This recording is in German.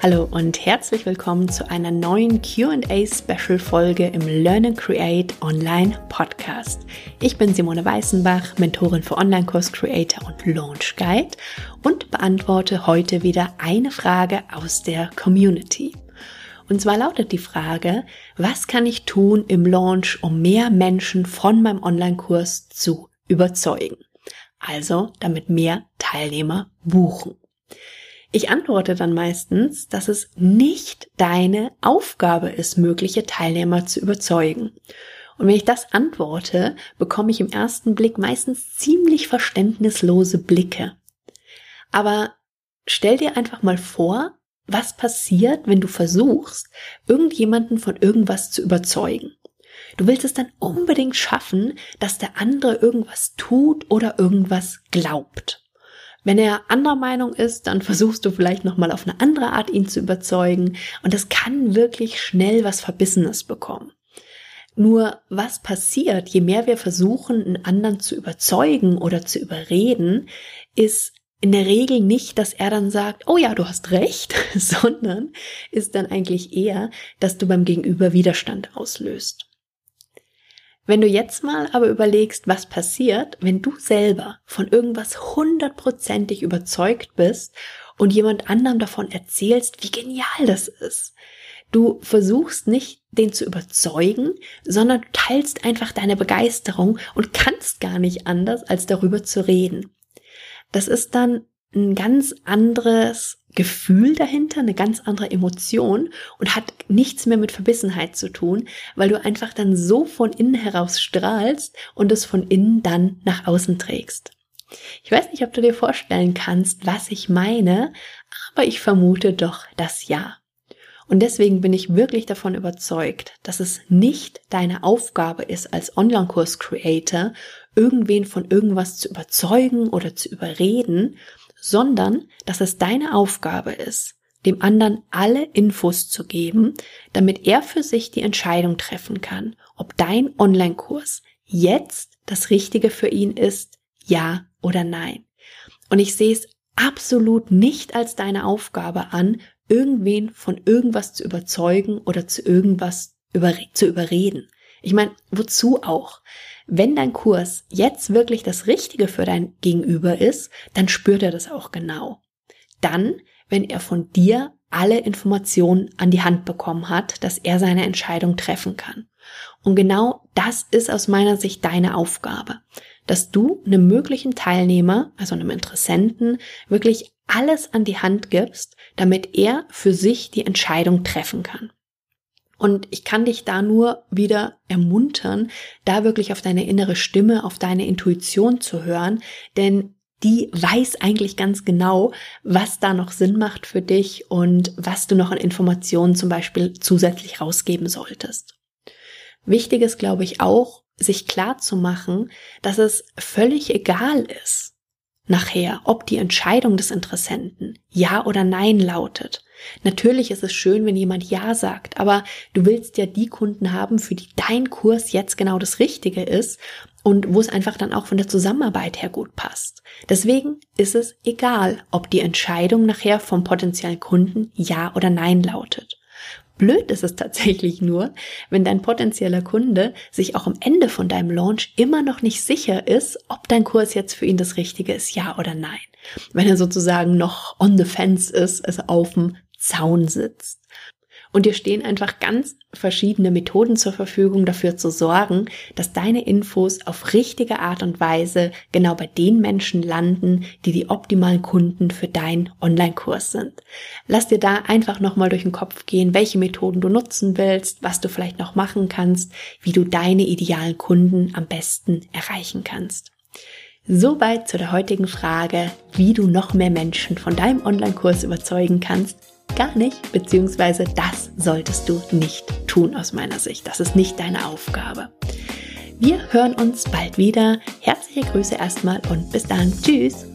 Hallo und herzlich willkommen zu einer neuen QA-Special-Folge im Learn and Create Online Podcast. Ich bin Simone Weißenbach, Mentorin für Online-Kurs Creator und Launch Guide und beantworte heute wieder eine Frage aus der Community. Und zwar lautet die Frage, was kann ich tun im Launch, um mehr Menschen von meinem Online-Kurs zu überzeugen? Also, damit mehr Teilnehmer buchen. Ich antworte dann meistens, dass es nicht deine Aufgabe ist, mögliche Teilnehmer zu überzeugen. Und wenn ich das antworte, bekomme ich im ersten Blick meistens ziemlich verständnislose Blicke. Aber stell dir einfach mal vor, was passiert, wenn du versuchst, irgendjemanden von irgendwas zu überzeugen. Du willst es dann unbedingt schaffen, dass der andere irgendwas tut oder irgendwas glaubt. Wenn er anderer Meinung ist, dann versuchst du vielleicht nochmal auf eine andere Art ihn zu überzeugen und das kann wirklich schnell was Verbissenes bekommen. Nur was passiert, je mehr wir versuchen, einen anderen zu überzeugen oder zu überreden, ist in der Regel nicht, dass er dann sagt, oh ja, du hast recht, sondern ist dann eigentlich eher, dass du beim Gegenüber Widerstand auslöst. Wenn du jetzt mal aber überlegst, was passiert, wenn du selber von irgendwas hundertprozentig überzeugt bist und jemand anderem davon erzählst, wie genial das ist. Du versuchst nicht, den zu überzeugen, sondern du teilst einfach deine Begeisterung und kannst gar nicht anders, als darüber zu reden. Das ist dann ein ganz anderes Gefühl dahinter, eine ganz andere Emotion und hat nichts mehr mit Verbissenheit zu tun, weil du einfach dann so von innen heraus strahlst und es von innen dann nach außen trägst. Ich weiß nicht, ob du dir vorstellen kannst, was ich meine, aber ich vermute doch das Ja. Und deswegen bin ich wirklich davon überzeugt, dass es nicht deine Aufgabe ist, als Online-Kurs-Creator irgendwen von irgendwas zu überzeugen oder zu überreden, sondern dass es deine Aufgabe ist, dem anderen alle Infos zu geben, damit er für sich die Entscheidung treffen kann, ob dein Online-Kurs jetzt das Richtige für ihn ist, ja oder nein. Und ich sehe es absolut nicht als deine Aufgabe an, irgendwen von irgendwas zu überzeugen oder zu irgendwas über, zu überreden. Ich meine, wozu auch? Wenn dein Kurs jetzt wirklich das Richtige für dein Gegenüber ist, dann spürt er das auch genau. Dann, wenn er von dir alle Informationen an die Hand bekommen hat, dass er seine Entscheidung treffen kann. Und genau das ist aus meiner Sicht deine Aufgabe, dass du einem möglichen Teilnehmer, also einem Interessenten, wirklich alles an die Hand gibst, damit er für sich die Entscheidung treffen kann. Und ich kann dich da nur wieder ermuntern, da wirklich auf deine innere Stimme, auf deine Intuition zu hören, denn die weiß eigentlich ganz genau, was da noch Sinn macht für dich und was du noch an Informationen zum Beispiel zusätzlich rausgeben solltest. Wichtig ist, glaube ich, auch, sich klar zu machen, dass es völlig egal ist, nachher, ob die Entscheidung des Interessenten Ja oder Nein lautet. Natürlich ist es schön, wenn jemand Ja sagt, aber du willst ja die Kunden haben, für die dein Kurs jetzt genau das Richtige ist und wo es einfach dann auch von der Zusammenarbeit her gut passt. Deswegen ist es egal, ob die Entscheidung nachher vom potenziellen Kunden Ja oder Nein lautet. Blöd ist es tatsächlich nur, wenn dein potenzieller Kunde sich auch am Ende von deinem Launch immer noch nicht sicher ist, ob dein Kurs jetzt für ihn das Richtige ist, ja oder nein. Wenn er sozusagen noch on the fence ist, also auf dem Zaun sitzt. Und dir stehen einfach ganz verschiedene Methoden zur Verfügung, dafür zu sorgen, dass deine Infos auf richtige Art und Weise genau bei den Menschen landen, die die optimalen Kunden für deinen Online-Kurs sind. Lass dir da einfach nochmal durch den Kopf gehen, welche Methoden du nutzen willst, was du vielleicht noch machen kannst, wie du deine idealen Kunden am besten erreichen kannst. Soweit zu der heutigen Frage, wie du noch mehr Menschen von deinem Online-Kurs überzeugen kannst gar nicht, beziehungsweise das solltest du nicht tun aus meiner Sicht. Das ist nicht deine Aufgabe. Wir hören uns bald wieder. Herzliche Grüße erstmal und bis dann. Tschüss.